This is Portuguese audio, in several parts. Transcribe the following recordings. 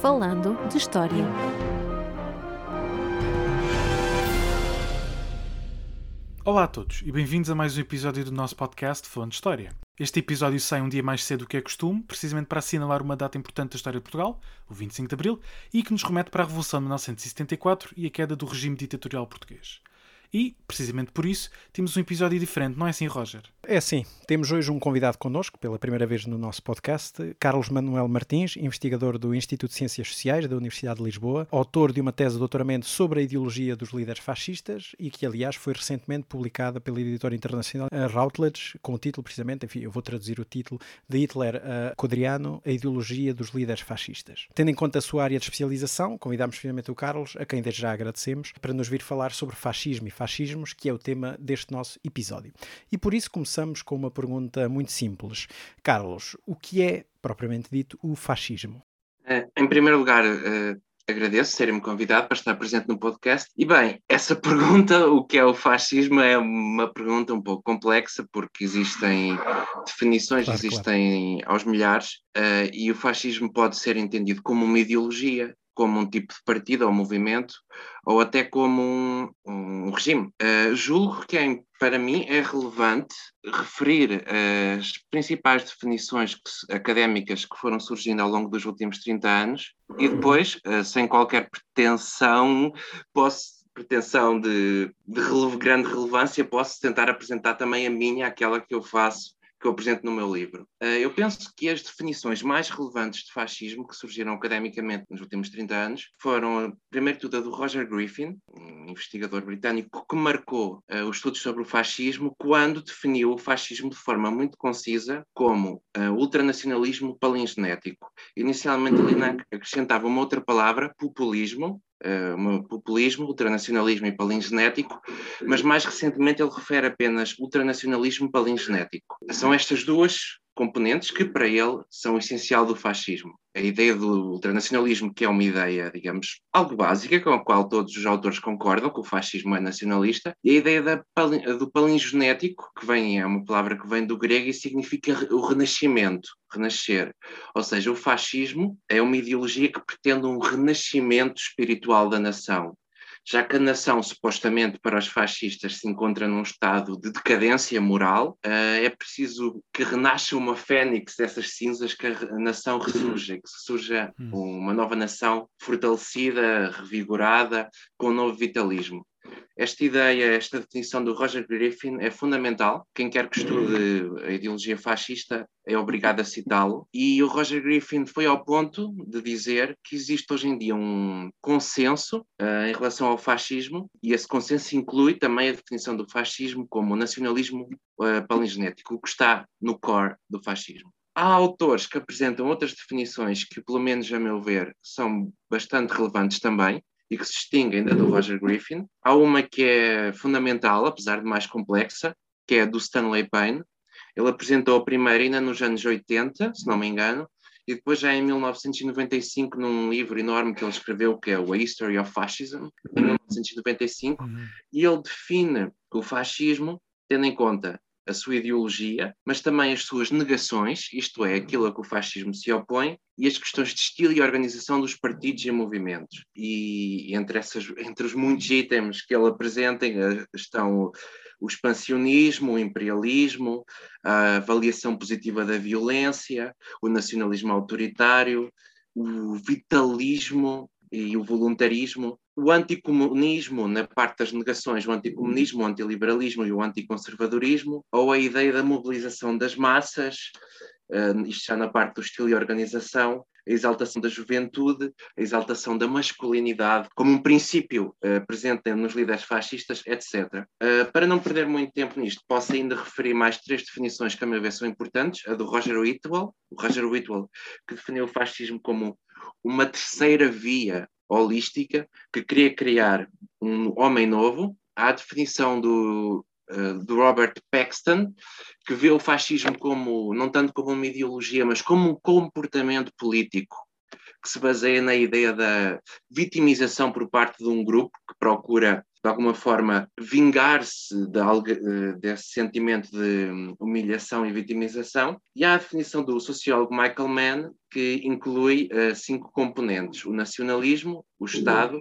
Falando de História. Olá a todos e bem-vindos a mais um episódio do nosso podcast Falando de História. Este episódio sai um dia mais cedo do que é costume, precisamente para assinalar uma data importante da história de Portugal, o 25 de Abril, e que nos remete para a Revolução de 1974 e a queda do regime ditatorial português. E, precisamente por isso, temos um episódio diferente, não é assim, Roger? É sim. Temos hoje um convidado connosco, pela primeira vez no nosso podcast, Carlos Manuel Martins, investigador do Instituto de Ciências Sociais da Universidade de Lisboa, autor de uma tese de doutoramento sobre a ideologia dos líderes fascistas e que, aliás, foi recentemente publicada pela editora internacional Routledge, com o título, precisamente, enfim, eu vou traduzir o título, de Hitler a Codriano, a ideologia dos líderes fascistas. Tendo em conta a sua área de especialização, convidamos finalmente o Carlos, a quem desde já agradecemos, para nos vir falar sobre fascismo e fascismos, que é o tema deste nosso episódio. E por isso começamos com uma pergunta muito simples. Carlos, o que é, propriamente dito, o fascismo? Eh, em primeiro lugar, uh, agradeço serem-me convidado para estar presente no podcast. E bem, essa pergunta, o que é o fascismo, é uma pergunta um pouco complexa, porque existem definições, claro, existem claro. aos milhares, uh, e o fascismo pode ser entendido como uma ideologia, como um tipo de partido ou movimento, ou até como um, um regime. Uh, julgo que, é, para mim, é relevante referir as principais definições que, académicas que foram surgindo ao longo dos últimos 30 anos e depois, uh, sem qualquer pretensão, posso pretensão de, de grande relevância, posso tentar apresentar também a minha, aquela que eu faço que eu apresento no meu livro. Eh, eu penso que as definições mais relevantes de fascismo que surgiram academicamente nos últimos 30 anos foram, primeiro tudo, a do Roger Griffin, um investigador britânico que marcou uh, os estudos sobre o fascismo quando definiu o fascismo de forma muito concisa como uh, ultranacionalismo palingenético. Inicialmente ele acrescentava uma outra palavra, populismo, uh, populismo, ultranacionalismo e palingenético, mas mais recentemente ele refere apenas ultranacionalismo e palingenético. São estas duas componentes que para ele são essencial do fascismo. A ideia do ultranacionalismo, que é uma ideia, digamos, algo básica, com a qual todos os autores concordam, que o fascismo é nacionalista, e a ideia da, do palingenético, que vem, é uma palavra que vem do grego e significa o renascimento, renascer. Ou seja, o fascismo é uma ideologia que pretende um renascimento espiritual da nação já que a nação, supostamente para os fascistas, se encontra num estado de decadência moral, uh, é preciso que renasça uma fênix dessas cinzas, que a nação ressurja, que surja hum. uma nova nação fortalecida, revigorada, com um novo vitalismo. Esta ideia, esta definição do Roger Griffin é fundamental. Quem quer que estude a ideologia fascista é obrigado a citá-lo. E o Roger Griffin foi ao ponto de dizer que existe hoje em dia um consenso uh, em relação ao fascismo, e esse consenso inclui também a definição do fascismo como nacionalismo uh, palingenético, o que está no core do fascismo. Há autores que apresentam outras definições que, pelo menos a meu ver, são bastante relevantes também, e que se distinguem da do Roger Griffin. Há uma que é fundamental, apesar de mais complexa, que é a do Stanley Payne. Ele apresentou a primeira ainda nos anos 80, se não me engano, e depois já em 1995, num livro enorme que ele escreveu, que é o A History of Fascism, em 1995, uhum. e ele define o fascismo tendo em conta a sua ideologia, mas também as suas negações, isto é, aquilo a que o fascismo se opõe, e as questões de estilo e organização dos partidos e movimentos. E entre, essas, entre os muitos itens que ele apresenta eh, estão o expansionismo, o imperialismo, a avaliação positiva da violência, o nacionalismo autoritário, o vitalismo e o voluntarismo, o anticomunismo, na parte das negações, o anticomunismo, o antiliberalismo e o anticonservadorismo, ou a ideia da mobilização das massas, uh, isto já na parte do estilo e organização, a exaltação da juventude, a exaltação da masculinidade, como um princípio uh, presente nos líderes fascistas, etc. Uh, eh, para não perder muito tempo nisto, posso ainda referir mais três definições que a meu ver são importantes. A do Roger Whitwell, o Roger Whitwell, que definiu o fascismo como uma terceira via holística que queria criar um homem novo. A definição do, uh, do Robert Paxton, que vê o fascismo como, não tanto como uma ideologia, mas como um comportamento político que se baseia na ideia da vitimização por parte de um grupo que procura de alguma forma, vingar-se de eh, desse sentimento de hum, humilhação e vitimização. E há a definição do sociólogo Michael Mann, que inclui uh, cinco componentes: o nacionalismo, o Estado,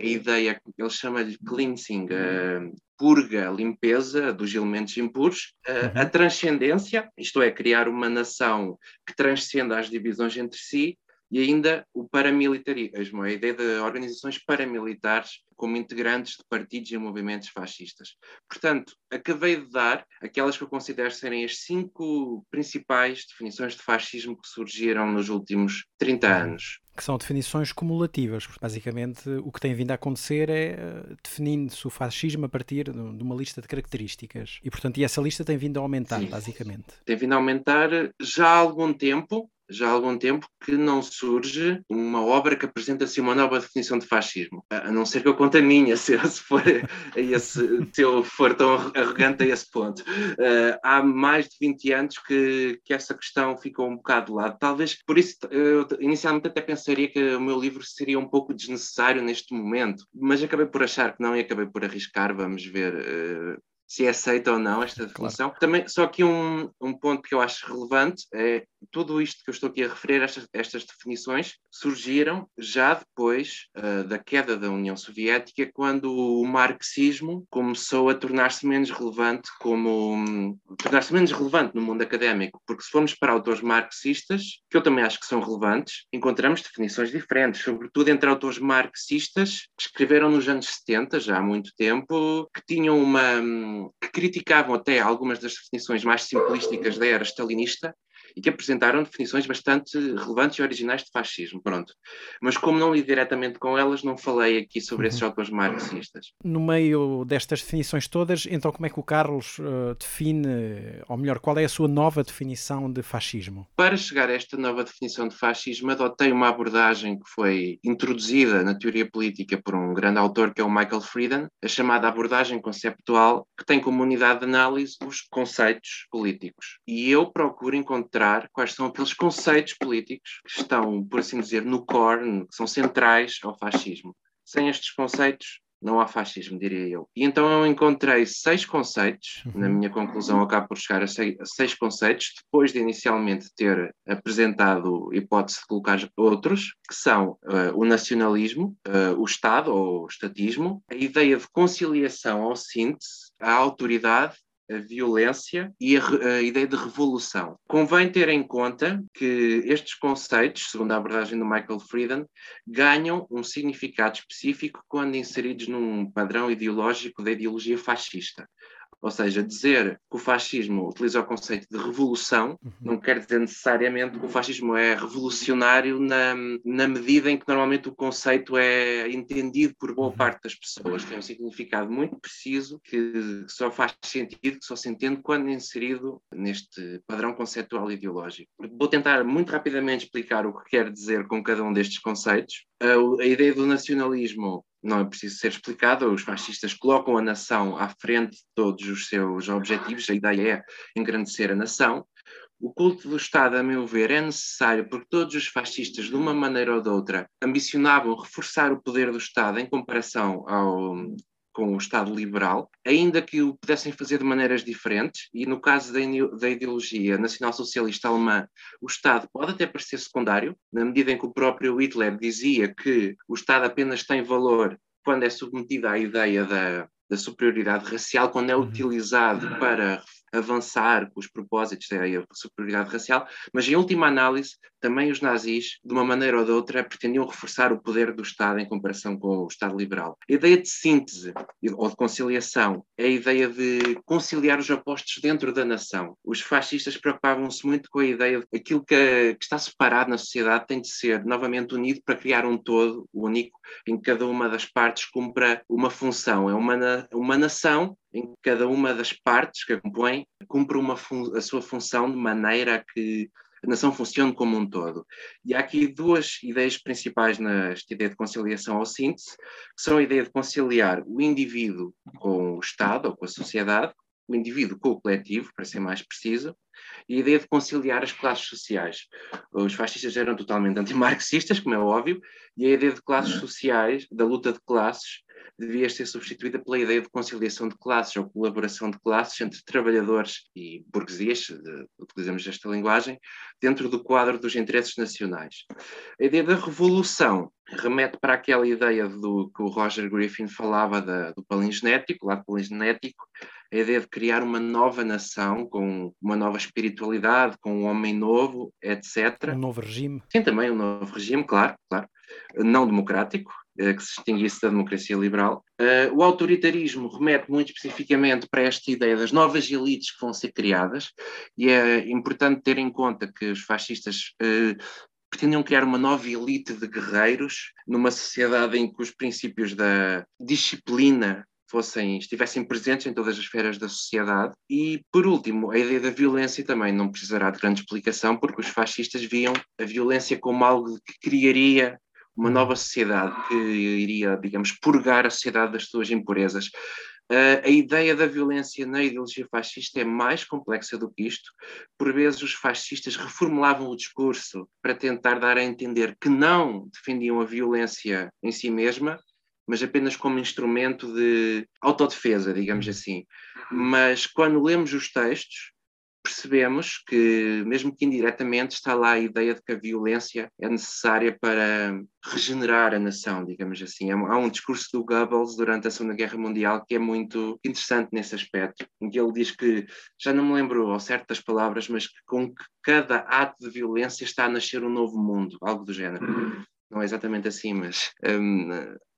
a ideia, ele chama-lhe cleansing, a purga, a limpeza dos elementos impuros, a, a uhum. transcendência, isto é, criar uma nação que transcenda as divisões entre si, e ainda o paramilitarismo, a ideia de organizações paramilitares como integrantes de partidos e movimentos fascistas. Portanto, acabei de dar aquelas que eu considero serem as cinco principais definições de fascismo que surgiram nos últimos 30 anos. Que são definições cumulativas. Basicamente, o que tem vindo a acontecer é uh, definindo-se o fascismo a partir de, de, uma lista de características. E, portanto, e essa lista tem vindo a aumentar, Sim. basicamente. Tem vindo a aumentar já há algum tempo, já há algum tempo que não surge uma obra que apresenta assim uma nova definição de fascismo. A não ser que eu conte a minha, se eu, se for, esse, se eu for tão arrogante a esse ponto. Uh, há mais de 20 anos que, que essa questão ficou um bocado de lado. Talvez por isso, eu inicialmente até pensaria que o meu livro seria um pouco desnecessário neste momento, mas acabei por achar que não e acabei por arriscar. Vamos ver. Uh, se é aceita ou não esta definição. Claro. Também, só que um, um ponto que eu acho relevante é tudo isto que eu estou aqui a referir, estas, estas definições, surgiram já depois uh, da queda da União Soviética, quando o marxismo começou a tornar-se menos relevante como um, tornar-se menos relevante no mundo académico, porque se formos para autores marxistas, que eu também acho que são relevantes, encontramos definições diferentes, sobretudo entre autores marxistas que escreveram nos anos 70, já há muito tempo, que tinham uma que criticavam até algumas das definições mais simplísticas da era stalinista e que apresentaram definições bastante relevantes e originais de fascismo, pronto. Mas como não li diretamente com elas, não falei aqui sobre uhum. esses autores marxistas. No meio destas definições todas, então como é que o Carlos uh, define, ou melhor, qual é a sua nova definição de fascismo? Para chegar a esta nova definição de fascismo, adotei uma abordagem que foi introduzida na teoria política por um grande autor que é o Michael Frieden, a chamada abordagem conceptual, que tem como unidade de análise os conceitos políticos. E eu procuro encontrar quais são aqueles conceitos políticos que estão, por assim dizer, no core, que são centrais ao fascismo. Sem estes conceitos, não há fascismo, diria eu. E então eu encontrei seis conceitos, uhum. na minha conclusão acabo por chegar a seis, a seis, conceitos, depois de inicialmente ter apresentado hipótese de colocar outros, que são uh, o nacionalismo, uh, o Estado ou o estatismo, a ideia de conciliação ou síntese, a autoridade a violência e a, a, ideia de revolução. Convém ter em conta que estes conceitos, segundo a abordagem do Michael Frieden, ganham um significado específico quando inseridos num padrão ideológico da ideologia fascista. Ou seja, dizer que o fascismo utiliza o conceito de revolução uhum. não quer dizer necessariamente que o fascismo é revolucionário na, na medida em que normalmente o conceito é entendido por boa uhum. parte das pessoas. Tem um significado muito preciso que só faz sentido, que só se entende quando inserido neste padrão conceptual ideológico. Vou tentar muito rapidamente explicar o que quer dizer com cada um destes conceitos. A, a ideia do nacionalismo não é preciso ser explicado, os fascistas colocam a nação à frente de todos os seus objetivos, a ideia é engrandecer a nação. O culto do Estado, a meu ver, é necessário porque todos os fascistas, de uma maneira ou de outra, ambicionavam reforçar o poder do Estado em comparação ao, com o Estado liberal, ainda que o pudessem fazer de maneiras diferentes, e no caso da, ideologia nacional-socialista alemã, o Estado pode até parecer secundário, na medida em que o próprio Hitler dizia que o Estado apenas tem valor quando é submetido à ideia da, da superioridade racial, quando é uhum. utilizado para avançar com os propósitos da superioridade racial, mas em última análise, também os nazis, de uma maneira ou de outra, pretendiam reforçar o poder do Estado em comparação com o Estado liberal. A ideia de síntese ou de conciliação é a ideia de conciliar os opostos dentro da nação. Os fascistas preocupavam-se muito com a ideia de aquilo que, que está separado na sociedade tem de ser novamente unido para criar um todo único em que cada uma das partes cumpra uma função. É uma, uma nação em que cada uma das partes que a compõem cumpre uma a sua função de maneira a que a nação funcione como um todo. E há aqui duas ideias principais nesta ideia de conciliação ou síntese, que são a ideia de conciliar o indivíduo com o Estado ou com a sociedade, o indivíduo com o coletivo, para ser mais preciso, e a ideia de conciliar as classes sociais. Os fascistas eram totalmente antimarxistas, como é óbvio, E a ideia de classes sociais, da luta de classes, devia ser substituída pela ideia de conciliação de classes ou colaboração de classes entre trabalhadores e burguesias, utilizamos esta linguagem, dentro do quadro dos interesses nacionais. A ideia da revolução remete para aquela ideia do que o Roger Griffin falava da, do palingenético, lado palingenético, a ideia de criar uma nova nação com uma nova espiritualidade, com um homem novo, etc. Um novo regime. Sim, também um novo regime, claro, claro. Não democrático, eh, que se distinguisse da democracia liberal. Uh, o autoritarismo remete muito especificamente para esta ideia das novas elites que vão ser criadas, e é importante ter em conta que os fascistas uh, pretendiam criar uma nova elite de guerreiros numa sociedade em que os princípios da disciplina fossem, estivessem presentes em todas as esferas da sociedade. E, por último, a ideia da violência também não precisará de grande explicação, porque os fascistas viam a violência como algo que criaria uma nova sociedade que iria, digamos, purgar a sociedade das suas impurezas. Uh, a ideia da violência na ideologia fascista é mais complexa do que isto. Por vezes, os fascistas reformulavam o discurso para tentar dar a entender que não defendiam a violência em si mesma, mas apenas como instrumento de autodefesa, digamos assim. Mas quando lemos os textos, percebemos que, mesmo que indiretamente, está lá a ideia de que a violência é necessária para regenerar a nação, digamos assim. Há um discurso do Goebbels durante a Segunda Guerra Mundial que é muito interessante nesse aspecto, em que ele diz que, já não me lembro ao certo das palavras, mas que com cada ato de violência está a nascer um novo mundo, algo do género. Não é exatamente assim, mas hum,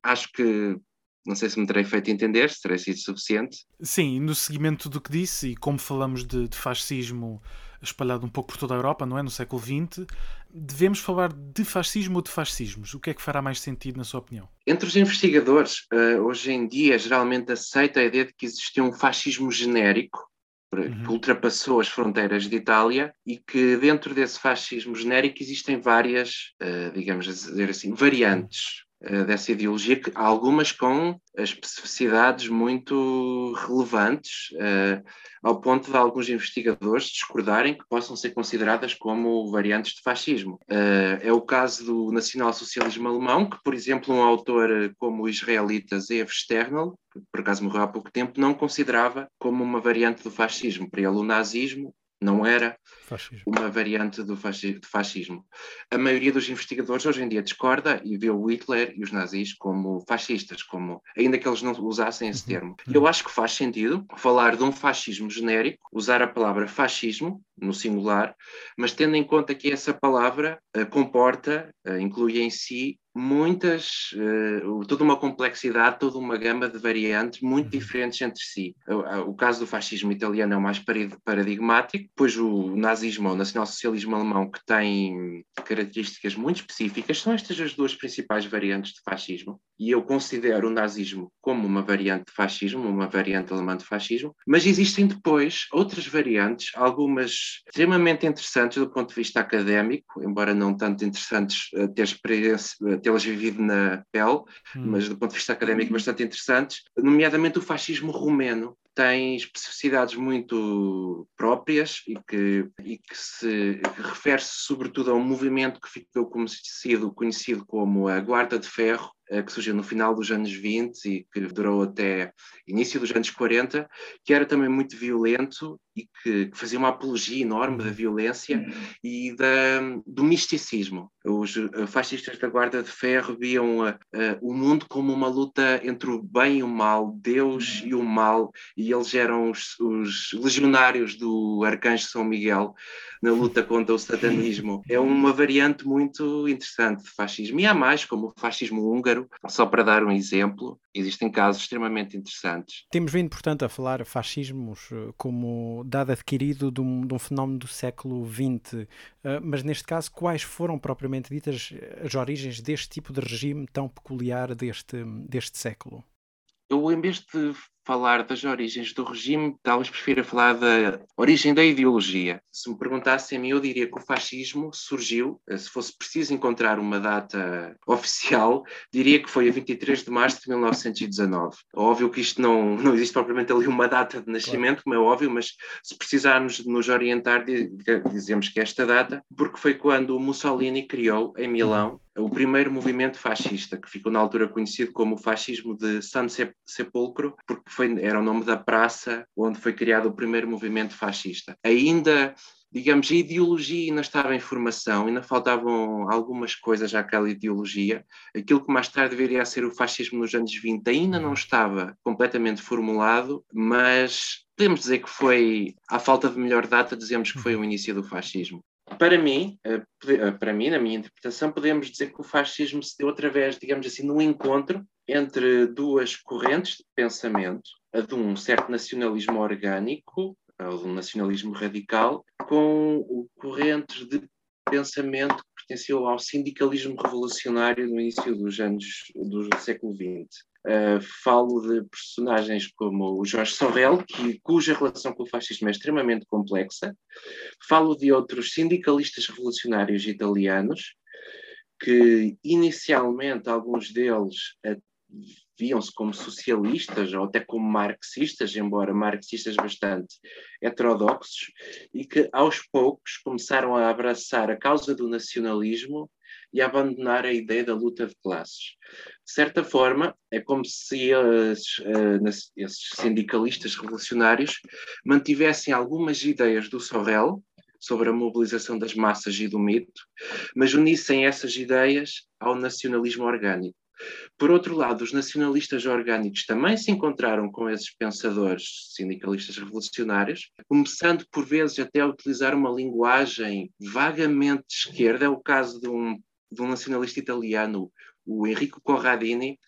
acho que não sei se me terei feito entender, se terei sido suficiente. Sim, no seguimento do que disse, e como falamos de, de fascismo espalhado um pouco por toda a Europa, não é? No século XX, devemos falar de fascismo ou de fascismos? O que é que fará mais sentido, na sua opinião? Entre os investigadores, uh, hoje em dia, geralmente aceita a ideia de que existia um fascismo genérico, uhum. que ultrapassou as fronteiras de Itália e que dentro desse fascismo genérico existem várias, uh, digamos dizer assim, variantes eh, dessa ideologia, que, algumas com especificidades muito relevantes, uh, ao ponto de alguns investigadores discordarem que possam ser consideradas como variantes de fascismo. Uh, é o caso do nacionalsocialismo alemão, que, por exemplo, um autor como o israelita Zeev Sternel, que por acaso morreu há pouco tempo, não considerava como uma variante do fascismo. Para ele, o nazismo não era fascismo. uma variante do fascismo. A maioria dos investigadores hoje em dia discorda e vê o Hitler e os nazis como fascistas, como, ainda que eles não usassem esse uhum. termo. Uhum. Eu acho que faz sentido falar de um fascismo genérico, usar a palavra fascismo no singular, mas tendo em conta que essa palavra uh, comporta, uh, inclui em si muitas, uh, toda uma complexidade, toda uma gama de variantes muito uhum. diferentes entre si. O, o, caso do fascismo italiano é o mais paradigmático, pois o nazismo ou o nacionalsocialismo alemão, que tem características muito específicas, são estas as duas principais variantes de fascismo. E eu considero o nazismo como uma variante de fascismo, uma variante alemã de fascismo, mas existem depois outras variantes, algumas extremamente interessantes do ponto de vista académico, embora não tanto interessantes uh, ter experiência, uh, tê-las vivido na pele, hum. mas do ponto de vista académico bastante interessantes, nomeadamente o fascismo romeno, tem especificidades muito próprias e que, e que se refere-se sobretudo a um movimento que ficou conhecido, conhecido como a Guarda de Ferro, que surgiu no final dos anos 20 e que durou até início dos anos 40, que era também muito violento e que, que fazia uma apologia enorme da violência uhum. e da, do misticismo. Os eh, fascistas da Guarda de Ferro viam uh, uh, o mundo como uma luta entre o bem e o mal, Deus uhum. e o mal, e eles eram os, os legionários do Arcanjo São Miguel na luta contra o satanismo. É uma variante muito interessante de fascismo. E há mais, como o fascismo húngaro, só para dar um exemplo, existem casos extremamente interessantes. Temos vindo, portanto, a falar fascismos eh, como dado adquirido de um, de um fenómeno do século XX, eh, mas neste caso, quais foram propriamente ditas as origens deste tipo de regime tão peculiar deste, deste século? Eu, em vez de falar das origens do regime, talvez prefira falar da origem da ideologia. Se me perguntassem a mim, eu diria que o fascismo surgiu, se fosse preciso encontrar uma data oficial, diria que foi a 23 de março de 1919. Óbvio que isto não, não existe propriamente ali uma data de nascimento, como é óbvio, mas se precisarmos nos orientar, dizemos que é esta data, porque foi quando Mussolini criou em Milão o primeiro movimento fascista, que ficou na altura conhecido como o fascismo de San Sepulcro, porque foi, era o nome da praça onde foi criado o primeiro movimento fascista. Ainda digamos, a ideologia ainda estava em formação, ainda faltavam algumas coisas àquela ideologia. Aquilo que mais tarde viria a ser o fascismo nos anos 20 ainda não estava completamente formulado, mas podemos dizer que foi, à falta de melhor data, dizemos que foi o início do fascismo. Para mim, eh, eh, para mim, na minha interpretação, podemos dizer que o fascismo se deu através, digamos assim, no encontro entre duas correntes de pensamento, a de um certo nacionalismo orgânico, ou de um nacionalismo radical, com o corrente de pensamento que pertenceu ao sindicalismo revolucionário no início dos anos do século XX. Uh, falo de personagens como o Jorge Sorrel, que, cuja relação com o fascismo é extremamente complexa. Falo de outros sindicalistas revolucionários italianos, que inicialmente alguns deles uh, viam-se como socialistas ou até como marxistas, embora marxistas bastante heterodoxos, e que aos poucos começaram a abraçar a causa do nacionalismo e abandonar a ideia da luta de classes. De certa forma, é como se uh, esses sindicalistas revolucionários mantivessem algumas ideias do Sorrel sobre a mobilização das massas e do mito, mas unissem essas ideias ao nacionalismo orgânico. Por outro lado, os nacionalistas orgânicos também se encontraram com esses pensadores sindicalistas revolucionários, começando por vezes até a utilizar uma linguagem vagamente esquerda. É o caso de um de um nacionalista italiano, o Enrico Corradini,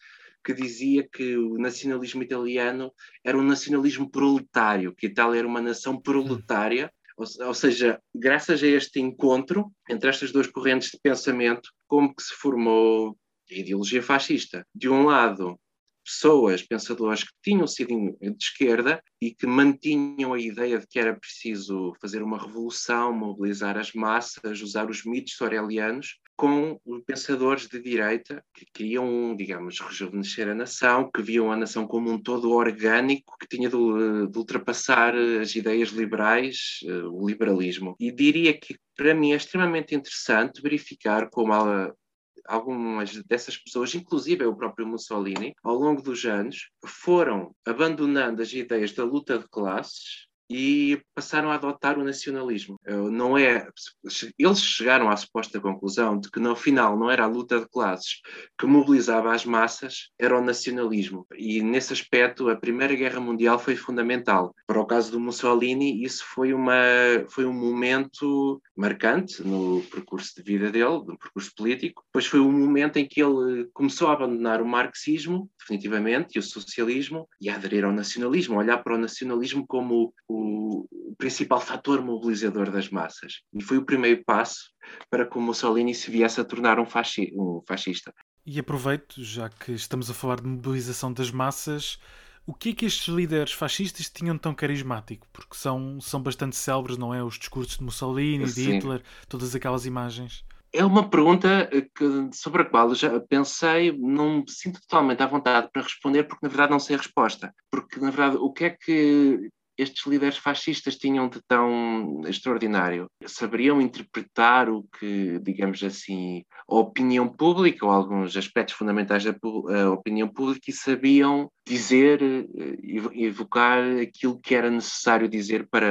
que dizia que o nacionalismo italiano era um nacionalismo proletário, que Itália era uma nação proletária, ou, ou, seja, graças a este encontro entre estas duas correntes de pensamento, como que se formou a ideologia fascista. De um lado, pessoas, pensadores que tinham sido de esquerda e que mantinham a ideia de que era preciso fazer uma revolução, mobilizar as massas, usar os mitos sorelianos, com pensadores de direita que queriam, digamos, rejuvenescer a nação, que viam a nação como um todo orgânico, que tinha de, de ultrapassar as ideias liberais, eh, o liberalismo. E diria que, para mim, é extremamente interessante verificar como a, algumas dessas pessoas, inclusive o próprio Mussolini, ao longo dos anos, foram abandonando as ideias da luta de classes e passaram a adotar o nacionalismo. Eh, não é, eles chegaram à suposta conclusão de que no final não era a luta de classes que mobilizava as massas, era o nacionalismo. E nesse aspecto a Primeira Guerra Mundial foi fundamental. Para o caso do Mussolini, isso foi uma foi um momento marcante no percurso de vida dele, no percurso político, pois foi o momento em que ele começou a abandonar o marxismo, definitivamente, e o socialismo, e a aderir ao nacionalismo, a olhar para o nacionalismo como o, o principal fator mobilizador das massas. E foi o primeiro passo para que o Mussolini se viesse a tornar um, fasci um fascista. E aproveito, já que estamos a falar de mobilização das massas, o que é que estes líderes fascistas tinham tão carismático? Porque são, são bastante célebres, não é? Os discursos de Mussolini, Sim. de Hitler, todas aquelas imagens. É uma pergunta que, sobre a qual eu já pensei, não me sinto totalmente à vontade para responder, porque na verdade não sei a resposta. Porque na verdade, o que é que estes líderes fascistas tinham de tão extraordinário? Saberiam interpretar o que, digamos assim, a opinião pública ou alguns aspectos fundamentais da opinião pública e sabiam dizer, eh, evocar aquilo que era necessário dizer para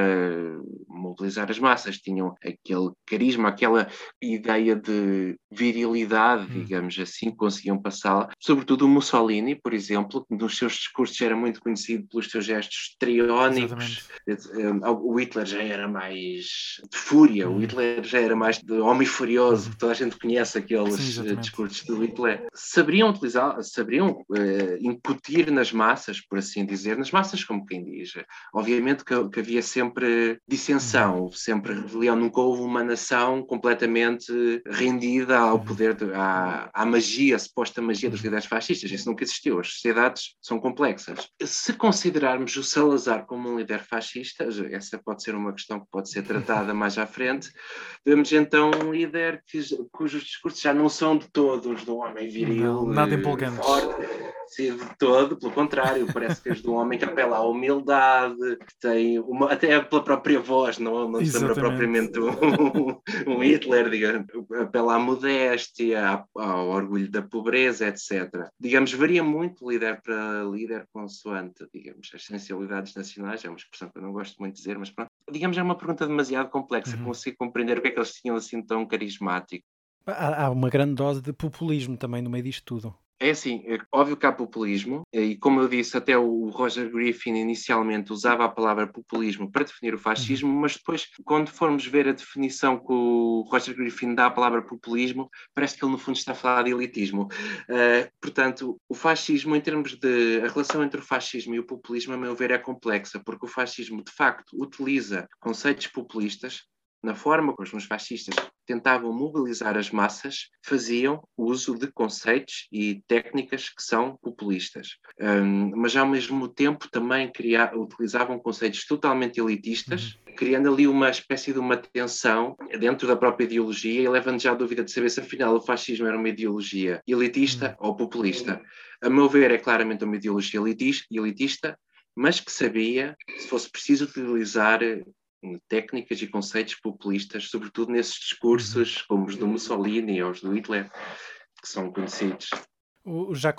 mobilizar as massas. Tinham aquele carisma, aquela ideia de virilidade, hum. digamos assim, conseguiam passá-la. Sobretudo o Mussolini, por exemplo, que nos seus discursos era muito conhecido pelos seus gestos triónicos. Eh, o Hitler já era mais de fúria, hum. o Hitler já era mais de homem furioso, hum. toda a gente conhece aqueles Sim, discursos do Hitler. Saberiam utilizar, saberiam uh, incutir na nas massas, por assim dizer, nas massas, como quem diz. Obviamente que, que havia sempre dissensão, uhum. sempre rebelião, nunca houve uma nação completamente rendida ao uhum. poder, de, à, à magia, à suposta magia dos uhum. líderes fascistas. Isso nunca existiu. As sociedades são complexas. Se considerarmos o Salazar como um líder fascista, essa pode ser uma questão que pode ser tratada mais à frente, vemos então um líder que, cujos discursos já não são de todos do homem viril, não, nada empolgante. forte, sim, de todo, pelo contrário, parece que és do homem que apela à humildade, que tem uma, até pela própria voz, não, não se lembra propriamente um, um Hitler, digamos, apela à modéstia, ao orgulho da pobreza, etc. Digamos, varia muito líder para líder consoante, digamos, as sensibilidades nacionais, é uma expressão que eu não gosto muito de dizer, mas pronto. Digamos, é uma pergunta demasiado complexa, uhum. consigo compreender o que é que eles tinham assim tão carismático. Há, há uma grande dose de populismo também no meio disto tudo. É assim, é óbvio que há populismo, e como eu disse, até o Roger Griffin inicialmente usava a palavra populismo para definir o fascismo, uhum. mas depois, quando formos ver a definição que o Roger Griffin dá à palavra populismo, parece que ele no fundo está a falar de elitismo. Uh, portanto, o fascismo, em termos de. a relação entre o fascismo e o populismo, a meu ver, é complexa, porque o fascismo de facto utiliza conceitos populistas na forma como os fascistas tentavam mobilizar as massas, faziam uso de conceitos e técnicas que são populistas. Um, mas, ao mesmo tempo, também criar, utilizavam conceitos totalmente elitistas, uhum. criando ali uma espécie de uma tensão dentro da própria ideologia e levando já a dúvida de saber se, afinal, o fascismo era uma ideologia elitista uhum. ou populista. A meu ver, é claramente uma ideologia elitista, mas que sabia, se fosse preciso utilizar técnicas e conceitos populistas, sobretudo nesses discursos uhum. como os do Mussolini ou os do Hitler, que são conhecidos. Já,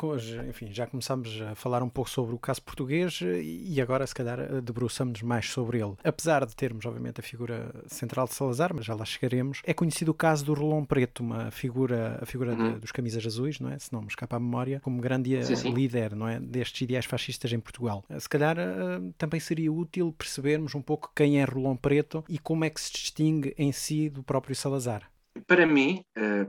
enfim, já começámos a falar um pouco sobre o caso português e agora, se calhar, debruçamos mais sobre ele. Apesar de termos, obviamente, a figura central de Salazar, mas já lá chegaremos, é conhecido o caso do Rolão Preto, uma figura, a figura uhum. de, dos camisas azuis, não é? Se não me escapa a memória, como grande sim, sim. líder, não é? Destes ideais fascistas em Portugal. Se calhar, também seria útil percebermos um pouco quem é Rolão Preto e como é que se distingue em si do próprio Salazar. Para mim,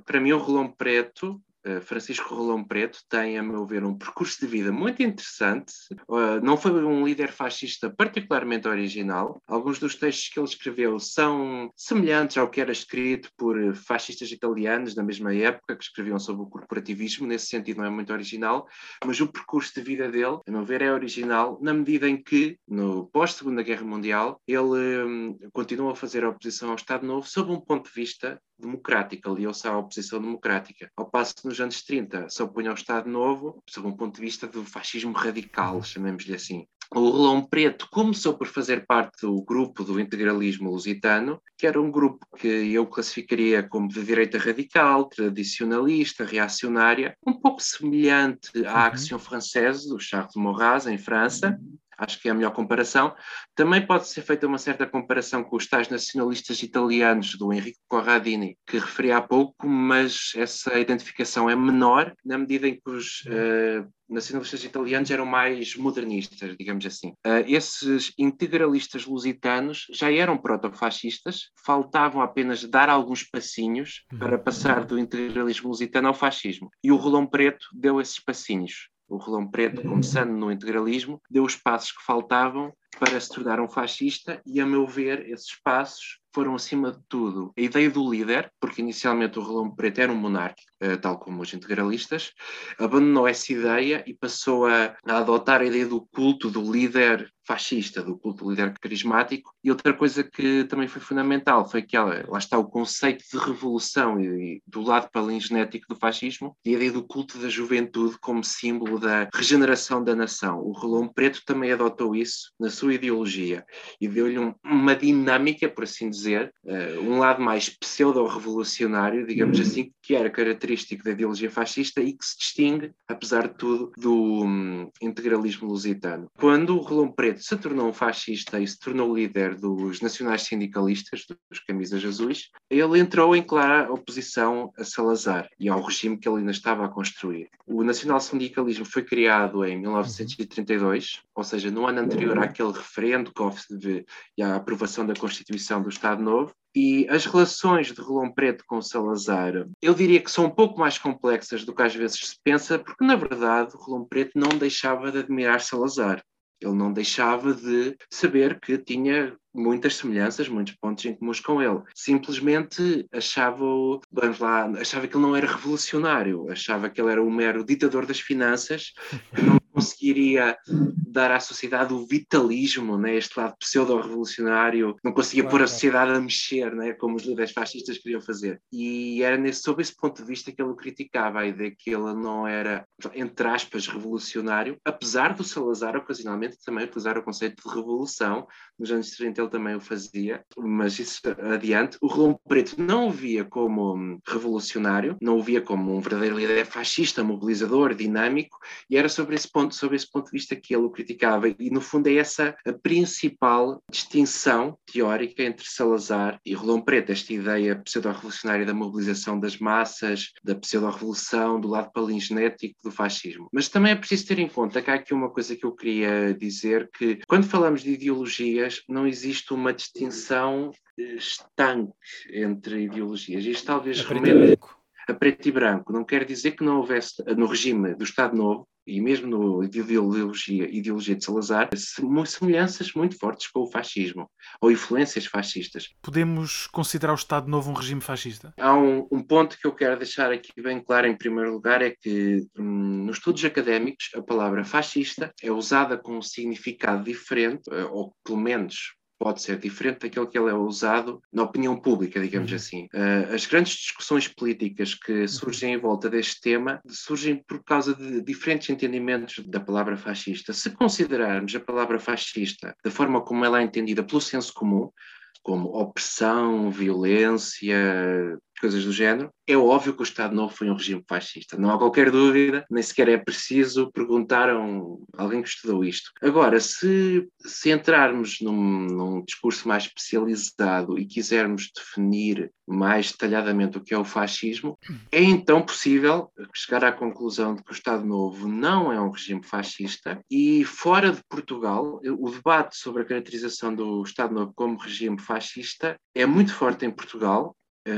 para mim o Rolão Preto eh, Francisco Rolão Preto tem, a meu ver, um percurso de vida muito interessante. Uh, não foi um líder fascista particularmente original. Alguns dos textos que ele escreveu são semelhantes ao que era escrito por fascistas italianos da mesma época, que escreviam sobre o corporativismo. Nesse sentido, não é muito original. Mas o percurso de vida dele, a meu ver, é original na medida em que, no pós-Segunda Guerra Mundial, ele um, continua a fazer a oposição ao Estado Novo sob um ponto de vista democrática, aliou-se à oposição democrática. Ao passo que nos anos 30 se opunha ao Estado Novo, sob um ponto de vista do fascismo radical, chamemos-lhe assim. O Rolão Preto começou por fazer parte do grupo do integralismo lusitano, que era um grupo que eu classificaria como de direita radical, tradicionalista, reacionária, um pouco semelhante à uhum. Action Française do Charles Maurras, em França, acho que é a melhor comparação. Também pode ser feita uma certa comparação com os tais nacionalistas italianos do Enrico Corradini, que referi há pouco, mas essa identificação é menor na medida em que os uh, nacionalistas italianos eram mais modernistas, digamos assim. Uh, esses integralistas lusitanos já eram protofascistas, faltavam apenas dar alguns passinhos para passar do integralismo lusitano ao fascismo. E o Rolão Preto deu esses passinhos o Rolão Preto, começando no integralismo, deu os passos que faltavam para se tornar um fascista e, a meu ver, esses passos foram, acima de tudo, a ideia do líder, porque inicialmente o Rolão Preto era um monarca, eh, tal como os integralistas, abandonou essa ideia e passou a, a, adotar a ideia do culto do líder fascista, do culto do líder carismático. E outra coisa que também foi fundamental foi que ela, lá está o conceito de revolução e, e do lado palingenético do fascismo e a ideia do culto da juventude como símbolo da regeneração da nação. O Rolão Preto também adotou isso na sua ideologia e deu-lhe um, uma dinâmica, por assim dizer, dizer, uh, um lado mais pseudo-revolucionário, digamos uhum. assim, que era característico da ideologia fascista e que se distingue, apesar de tudo, do um, integralismo lusitano. Quando o Rolão Preto se tornou um fascista e se tornou líder dos nacionais sindicalistas, dos camisas azuis, ele entrou em clara oposição a Salazar e ao regime que ele ainda estava a construir. O nacional-sindicalismo foi criado em 1932, ou seja, no ano anterior àquele referendo e à aprovação da Constituição do Estado Estado Novo, e as relações de Rolão Preto com Salazar, eu diria que são um pouco mais complexas do que às vezes se pensa, porque na verdade Rolão Preto não deixava de admirar Salazar. Ele não deixava de saber que tinha muitas semelhanças, muitos pontos em comuns com ele. Simplesmente achava, vamos lá, achava que ele não era revolucionário, achava que ele era um mero ditador das finanças, que não conseguiria dar à sociedade o vitalismo, né? este lado pseudo-revolucionário, não conseguia claro, pôr a sociedade a mexer, né? como os líderes fascistas queriam fazer. E era nesse, sob esse ponto de vista que ele criticava, a ideia que ele não era, entre aspas, revolucionário, apesar do Salazar ocasionalmente também utilizar o conceito de revolução, nos anos 30 ele também o fazia, mas isso adiante. O Rolão Preto não o via como revolucionário, não o via como um verdadeiro líder fascista, mobilizador, dinâmico, e era sobre esse ponto ponto, sob esse ponto de vista que ele o criticava. E, no fundo, é essa a principal distinção teórica entre Salazar e Rolão Preto, esta ideia pseudo-revolucionária da mobilização das massas, da pseudo-revolução, do lado palingenético do fascismo. Mas também é preciso ter em conta que há aqui uma coisa que eu queria dizer, que quando falamos de ideologias, não existe uma distinção estanque entre ideologias. Isto talvez remete a preto e branco. Não quer dizer que não houvesse, no regime do Estado Novo, e mesmo no ideologia, ideologia de Salazar, semelhanças muito fortes com o fascismo, ou influências fascistas. Podemos considerar o Estado Novo um regime fascista? Há um, um ponto que eu quero deixar aqui bem claro, em primeiro lugar, é que hum, nos estudos académicos a palavra fascista é usada com um significado diferente, eh, ou pelo menos pode ser diferente daquele que ele é usado na opinião pública, digamos uhum. assim. Uh, as grandes discussões políticas que uhum. surgem em volta deste tema surgem por causa de diferentes entendimentos da palavra fascista. Se considerarmos a palavra fascista da forma como ela é entendida pelo senso comum, como opressão, violência, coisas do género, é óbvio que o Estado Novo foi um regime fascista. Não há qualquer dúvida, nem sequer é preciso perguntar a um, alguém que estudou isto. Agora, se, se entrarmos num, num discurso mais especializado e quisermos definir mais detalhadamente o que é o fascismo, é então possível chegar à conclusão de que o Estado Novo não é um regime fascista e fora de Portugal, o debate sobre a caracterização do Estado Novo como regime fascista é muito forte em Portugal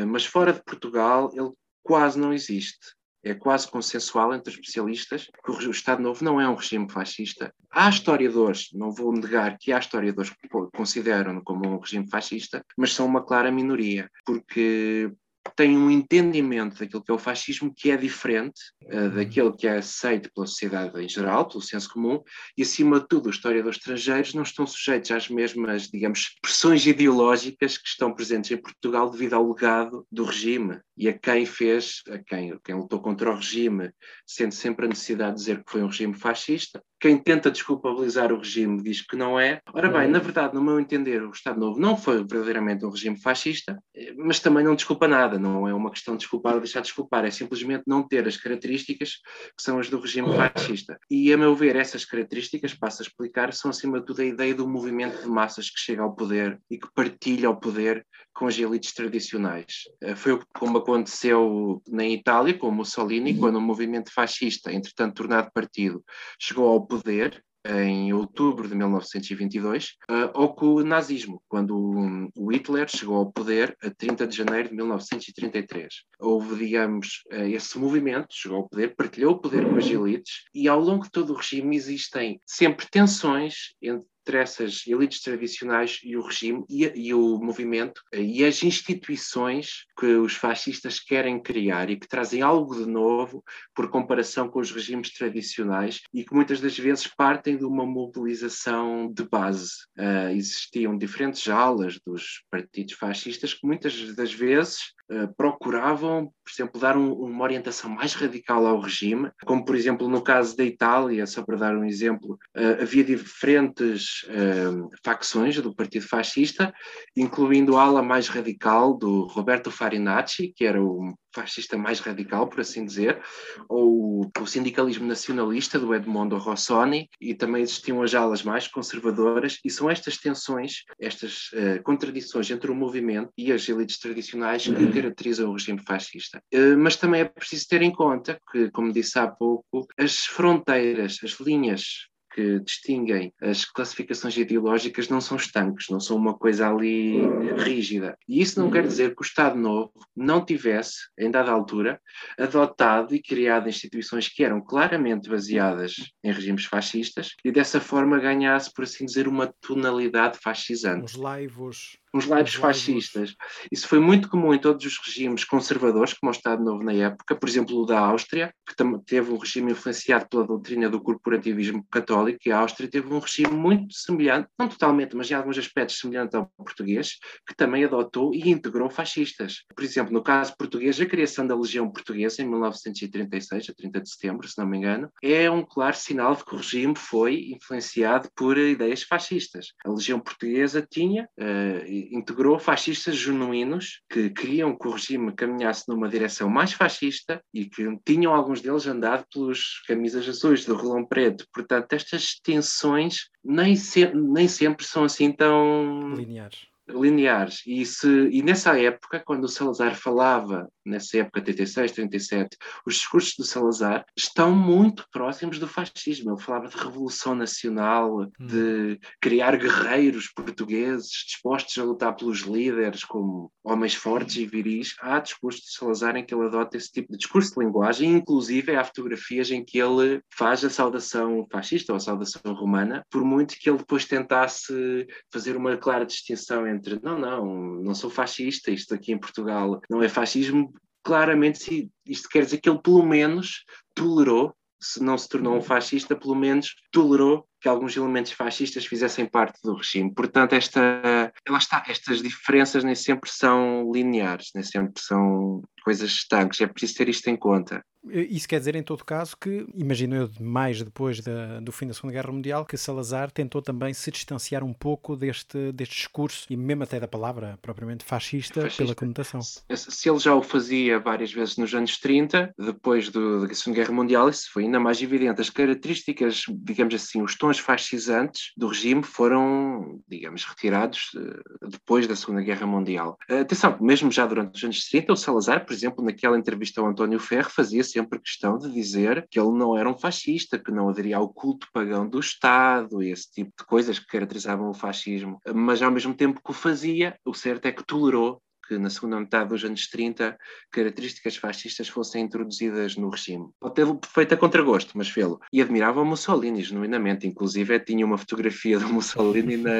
mas fora de Portugal ele quase não existe. É quase consensual entre especialistas que o Estado Novo não é um regime fascista. Há historiadores, não vou negar que há historiadores que consideram como um regime fascista, mas são uma clara minoria, porque têm um entendimento daquilo que é o fascismo que é diferente uh, daquele que é aceito pela sociedade em geral, pelo senso comum, e acima de tudo os historiadores estrangeiros não estão sujeitos às mesmas, digamos, pressões ideológicas que estão presentes em Portugal devido ao legado do regime e a quem fez, a quem, quem lutou contra o regime, sendo sempre a necessidade de dizer que foi um regime fascista. Quem tenta desculpabilizar o regime diz que não é. Ora bem, na verdade, no meu entender, o Estado Novo não foi verdadeiramente um regime fascista, mas também não desculpa nada, não é uma questão de desculpar ou deixar de desculpar, é simplesmente não ter as características que são as do regime fascista. E, a meu ver, essas características, passo a explicar, são acima de tudo a ideia do movimento de massas que chega ao poder e que partilha o poder com as elites tradicionais. Eh, foi como aconteceu na Itália com Mussolini, quando o movimento fascista, entretanto tornado partido, chegou ao poder em outubro de 1922, eh, ou com o nazismo, quando o Hitler chegou ao poder a 30 de janeiro de 1933. Houve, digamos, eh, esse movimento, chegou ao poder, partilhou o poder com as elites, e ao longo de todo o regime existem sempre tensões entre entre essas elites tradicionais e o regime e, e, o movimento e as instituições que os fascistas querem criar e que trazem algo de novo por comparação com os regimes tradicionais e que muitas das vezes partem de uma mobilização de base. Uh, existiam diferentes alas dos partidos fascistas que muitas das vezes uh, procuravam, por exemplo, dar um, uma orientação mais radical ao regime, como por exemplo no caso da Itália, só para dar um exemplo, uh, havia diferentes uh, facções do Partido Fascista, incluindo a ala mais radical do Roberto Farinacci, que era o fascista mais radical, por assim dizer, ou o sindicalismo nacionalista do Edmondo Rossoni, e também existiam as alas mais conservadoras, e são estas tensões, estas uh, contradições entre o movimento e as elites tradicionais que caracterizam o regime fascista. Uh, mas também é preciso ter em conta que, como disse há pouco, as fronteiras, as linhas que distinguem as classificações ideológicas não são estanques, não são uma coisa ali rígida. E isso não quer dizer que o Estado Novo não tivesse, em dada altura, adotado e criado instituições que eram claramente baseadas em regimes fascistas e dessa forma ganhasse, por assim dizer, uma tonalidade fascisante. Os laivos uns laivos fascistas. Isso foi muito comum em todos os regimes conservadores, como o Estado Novo na época, por exemplo, o da Áustria, que teve um regime influenciado pela doutrina do corporativismo católico, e a Áustria teve um regime muito semelhante, não totalmente, mas em alguns aspectos semelhante ao português, que também adotou e integrou fascistas. Por exemplo, no caso português, a criação da Legião Portuguesa em 1936, a 30 de setembro, se não me engano, é um claro sinal de que o regime foi influenciado por ideias fascistas. A Legião Portuguesa tinha uh, integrou fascistas genuínos que queriam que o regime caminhasse numa direção mais fascista e que tinham alguns deles andado pelos camisas azuis do rolão preto. Portanto, estas tensões nem, se, nem sempre são assim tão lineares lineares. E, se, e nessa época, quando o Salazar falava, nessa época 36, 37, os discursos do Salazar estão muito próximos do fascismo. Ele falava de revolução nacional, hum. de criar guerreiros portugueses dispostos a lutar pelos líderes como homens fortes e viris. Há discursos de Salazar em que ele adota esse tipo de discurso de linguagem, inclusive há fotografias em que ele faz a saudação fascista ou a saudação romana, por muito que ele depois tentasse fazer uma clara distinção entre entre não, não, não sou fascista, isto aqui em Portugal não é fascismo, claramente isto quer dizer que ele pelo menos tolerou, se não se tornou um fascista, pelo menos tolerou que alguns elementos fascistas fizessem parte do regime. Portanto, esta, ela está, estas diferenças nem sempre são lineares, nem sempre são coisas estanques, é preciso ter isto em conta. Isso quer dizer, em todo caso, que, imagino eu, mais depois da, do fim da Segunda Guerra Mundial, que Salazar tentou também se distanciar um pouco deste, deste discurso e mesmo até da palavra propriamente fascista, fascista. pela conotação. Se, se, ele já o fazia várias vezes nos anos 30, depois do, da Segunda Guerra Mundial, isso foi ainda mais evidente. As características, digamos assim, os tons fascisantes do regime foram, digamos, retirados uh, depois da Segunda Guerra Mundial. Uh, atenção, mesmo já durante os anos 30, o Salazar, por exemplo, naquela entrevista ao António Ferro, fazia sempre questão de dizer que ele não era um fascista, que não aderia ao culto pagão do Estado, esse tipo de coisas que caracterizavam o fascismo. Mas ao mesmo tempo que o fazia, o certo é que tolerou que na segunda metade dos anos 30 características fascistas fossem introduzidas no regime. Pode ter feito a contragosto, mas fê-lo. E admirava Mussolini, genuinamente. Inclusive, tinha uma fotografia do Mussolini na...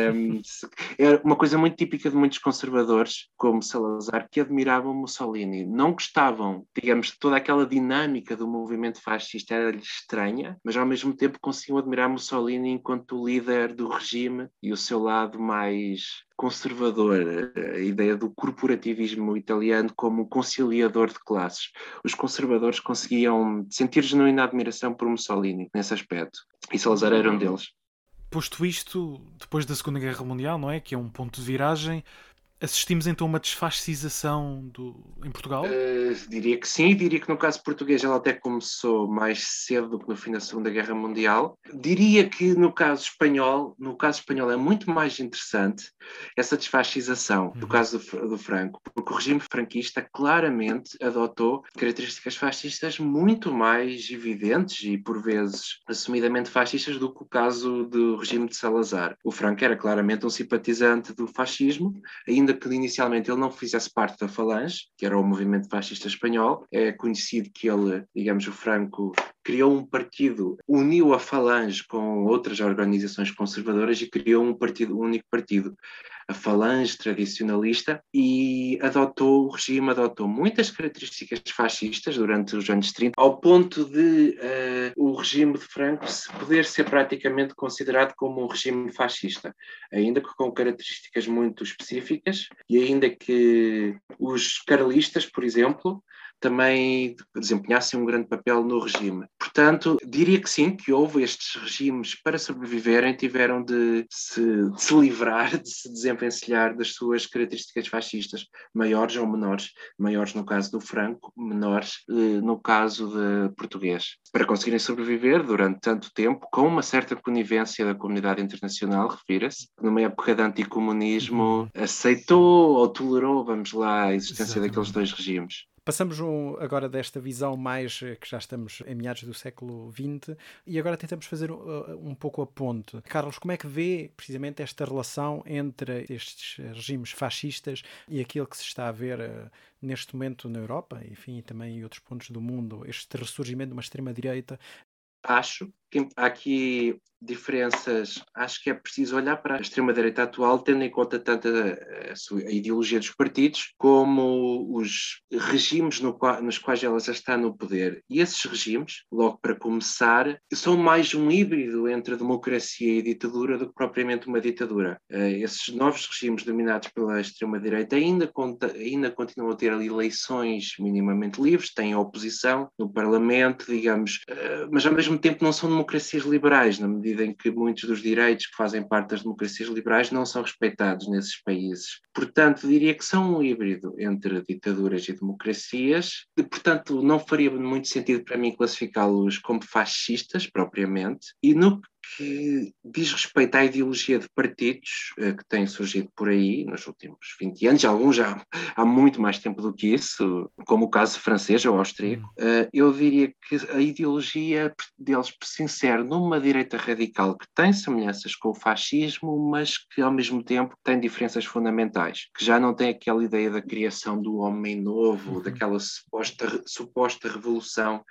Era uma coisa muito típica de muitos conservadores, como Salazar, que admiravam Mussolini. Não gostavam, digamos, de toda aquela dinâmica do movimento fascista era-lhe estranha, mas ao mesmo tempo conseguiam admirar Mussolini enquanto líder do regime e o seu lado mais conservador, a ideia do corporativismo italiano como conciliador de classes. Os conservadores conseguiam sentir genuína admiração por Mussolini nesse aspecto, e Salazar era um deles. Posto isto, depois da Segunda Guerra Mundial, não é? Que é um ponto de viragem, Assistimos então a uma desfascização do, em Portugal? Uh, diria que sim, diria que no caso português ela até começou mais cedo do que no fim da Segunda Guerra Mundial. Diria que no caso espanhol, no caso espanhol é muito mais interessante essa desfascização uhum. do caso do, do, Franco, porque o regime franquista claramente adotou características fascistas muito mais evidentes e por vezes assumidamente fascistas do que o caso do regime de Salazar. O Franco era claramente um simpatizante do fascismo, ainda ainda que inicialmente ele não fizesse parte da Falange, que era o movimento fascista espanhol, é conhecido que ele, digamos, o Franco criou um partido, uniu a Falange com outras organizações conservadoras e criou um partido, um único partido a falange tradicionalista e adotou, o regime adotou muitas características fascistas durante os anos 30, ao ponto de uh, o regime de Franco poder ser praticamente considerado como um regime fascista, ainda que com características muito específicas, e ainda que os carlistas, por exemplo, também desempenhassem um grande papel no regime. Portanto, diria que sim, que houve estes regimes para sobreviverem, tiveram de se, de se livrar, de se desenvencilhar das suas características fascistas, maiores ou menores, maiores no caso do Franco, menores eh, no caso de português, para conseguirem sobreviver durante tanto tempo, com uma certa conivência da comunidade internacional, refira-se, numa época de anticomunismo, aceitou ou tolerou, vamos lá, a existência Exatamente. daqueles dois regimes. Passamos um, agora desta visão mais eh, que já estamos em meados do século XX e agora tentamos fazer uh, um pouco a ponte. Carlos, como é que vê precisamente esta relação entre estes regimes fascistas e aquilo que se está a ver uh, neste momento na Europa, enfim, e também em outros pontos do mundo, este ressurgimento de uma extrema-direita? Acho há aqui diferenças. Acho que é preciso olhar para a extrema-direita atual, tendo em conta tanto a, a, ideologia dos partidos como os regimes no qual, nos quais ela já está no poder. E esses regimes, logo para começar, são mais um híbrido entre democracia e ditadura do que propriamente uma ditadura. Uh, esses novos regimes dominados pela extrema-direita ainda, ainda continuam a ter eleições minimamente livres, têm oposição no Parlamento, digamos, uh, mas ao mesmo tempo não são democracias liberais, na medida em que muitos dos direitos que fazem parte das democracias liberais não são respeitados nesses países. Portanto, diria que são um híbrido entre ditaduras e democracias, e, portanto, não faria muito sentido para mim classificá-los como fascistas, propriamente, e no que diz respeito à ideologia de partidos uh, que têm surgido por aí nos últimos 20 anos, alguns já há muito mais tempo do que isso, como o caso francês ou austríaco, uh, eu diria que a ideologia deles se insere numa direita radical que tem semelhanças com o fascismo, mas que ao mesmo tempo tem diferenças fundamentais, que já não tem aquela ideia da criação do homem novo, uhum. daquela suposta, suposta revolução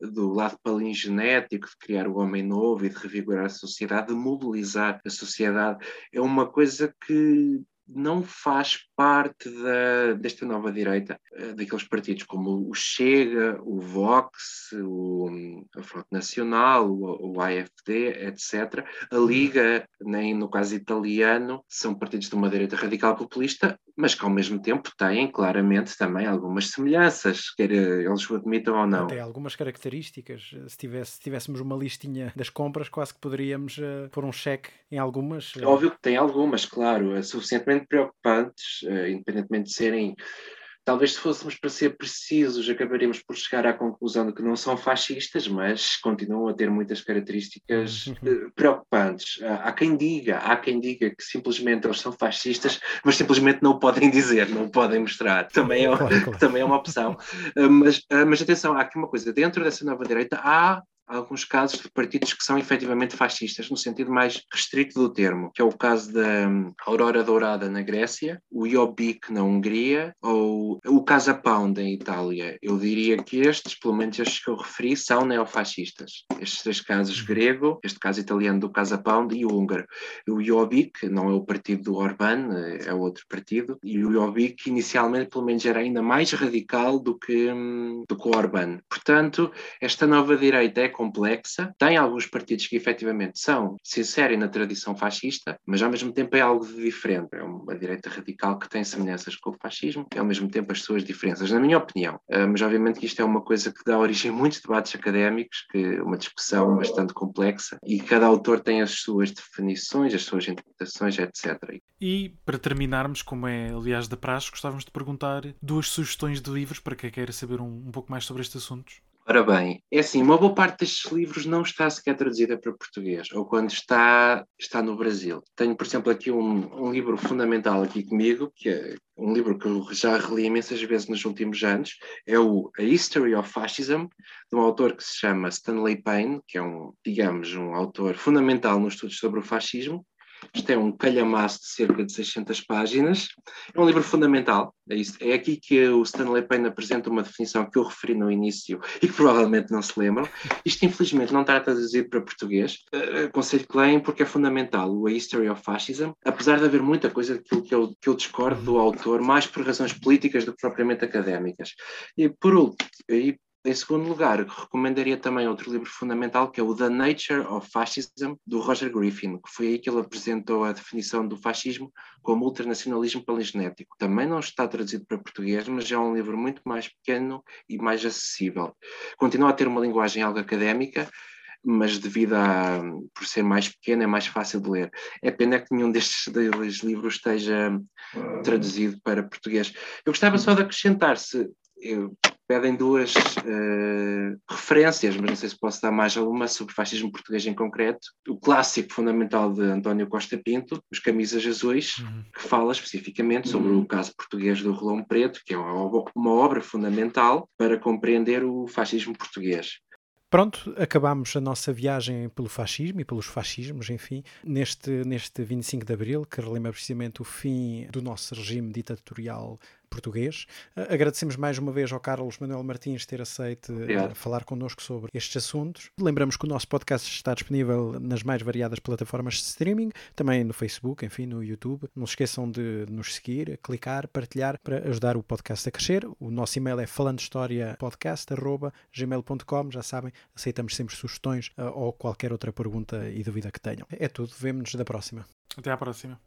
do lado palingenético de criar o homem novo e de revigorar a sociedade, de mobilizar. A sociedade, é uma coisa que não faz parte da, desta nova direita, eh, daqueles partidos como o Chega, o Vox, o, a Front Nacional, o, o AFD, etc. A Liga, nem no caso italiano, são partidos de uma direita radical populista, mas que ao mesmo tempo têm claramente também algumas semelhanças, quer eles o admitam ou não. Tem algumas características. Se, tivesse, se tivéssemos uma listinha das compras, quase que poderíamos uh, pôr um cheque em algumas. Uh... Óbvio que tem algumas, claro, é suficientemente preocupantes, uh, independentemente de serem Talvez se fôssemos para ser precisos, acabaríamos por chegar à conclusão de que não são fascistas, mas continuam a ter muitas características uhum. eh, preocupantes. Há quem diga, há quem diga que simplesmente eles são fascistas, mas simplesmente não podem dizer, não podem mostrar. Também é, claro, claro. Também é uma opção. Eh, mas, eh, mas atenção, há aqui uma coisa: dentro dessa nova direita há alguns casos de partidos que são efetivamente fascistas, no sentido mais restrito do termo, que é o caso da um, Aurora Dourada na Grécia, o Jobbik na Hungria ou o Casa Pound em Itália. Eu diria que estes, pelo menos estes que eu referi, são neofascistas. Estes três casos uhum. grego, este caso italiano do Casa Pound e o húngaro. O Jobbik não é o partido do Orbán, é outro partido, e o Jobbik inicialmente, pelo menos, era ainda mais radical do que, hum, do que o Orbán. Portanto, esta nova direita é complexa, tem alguns partidos que efetivamente são, se inserem na tradição fascista, mas ao mesmo tempo é algo diferente. É uma direita radical que tem semelhanças com o fascismo e ao mesmo tempo as suas diferenças, na minha opinião. Uh, mas obviamente que isto é uma coisa que dá origem a muitos debates académicos, que é uma discussão bastante complexa e cada autor tem as suas definições, as suas interpretações, etc. E para terminarmos, como é aliás da praxe, gostávamos de perguntar duas sugestões de livros para quem queira saber um, um pouco mais sobre estes assuntos. Ora bem, é assim, uma boa parte destes livros não está sequer traduzida para português, ou quando está, está no Brasil. Tenho, por exemplo, aqui um, um livro fundamental aqui comigo, que é um livro que eu já reli imensas vezes nos últimos anos, é o A History of Fascism, de um autor que se chama Stanley Payne, que é um, digamos, um autor fundamental nos estudos sobre o fascismo, isto é um calhamaço de cerca de 600 páginas. É um livro fundamental. É, isso. é aqui que o Stanley Payne apresenta uma definição que eu referi no início e que provavelmente não se lembram. Isto, infelizmente, não está traduzido para português. Uh, aconselho que leiam porque é fundamental. O A History of Fascism. Apesar de haver muita coisa daquilo que eu, que eu discordo do autor, mais por razões políticas do que propriamente académicas. E por último, em segundo lugar, recomendaria também outro livro fundamental que é o The Nature of Fascism, do Roger Griffin, que foi aí que ele apresentou a definição do fascismo como ultranacionalismo paleogenético. Também não está traduzido para português, mas é um livro muito mais pequeno e mais acessível. Continua a ter uma linguagem algo académica, mas devido a por ser mais pequeno é mais fácil de ler. É pena que nenhum destes livros esteja traduzido para português. Eu gostava só de acrescentar se pedem duas uh, referências, mas não sei se posso dar mais alguma sobre fascismo português em concreto. O clássico fundamental de António Costa Pinto, Os Camisas Azuis, uhum. que fala especificamente sobre uhum. o caso português do Rolão Preto, que é uma obra fundamental para compreender o fascismo português. Pronto, acabamos a nossa viagem pelo fascismo e pelos fascismos, enfim, neste, neste 25 de Abril, que relembra precisamente o fim do nosso regime ditatorial português. Uh, agradecemos mais uma vez ao Carlos Manuel Martins ter aceito uh, falar connosco sobre estes assuntos. Lembramos que o nosso podcast está disponível nas mais variadas plataformas de streaming, também no Facebook, enfim, no YouTube. Não se esqueçam de nos seguir, clicar, partilhar para ajudar o podcast a crescer. O nosso e-mail é falandostoriapodcast.gmail.com. Já sabem, aceitamos sempre sugestões uh, ou qualquer outra pergunta e dúvida que tenham. É tudo. Vemo-nos da próxima. Até à próxima.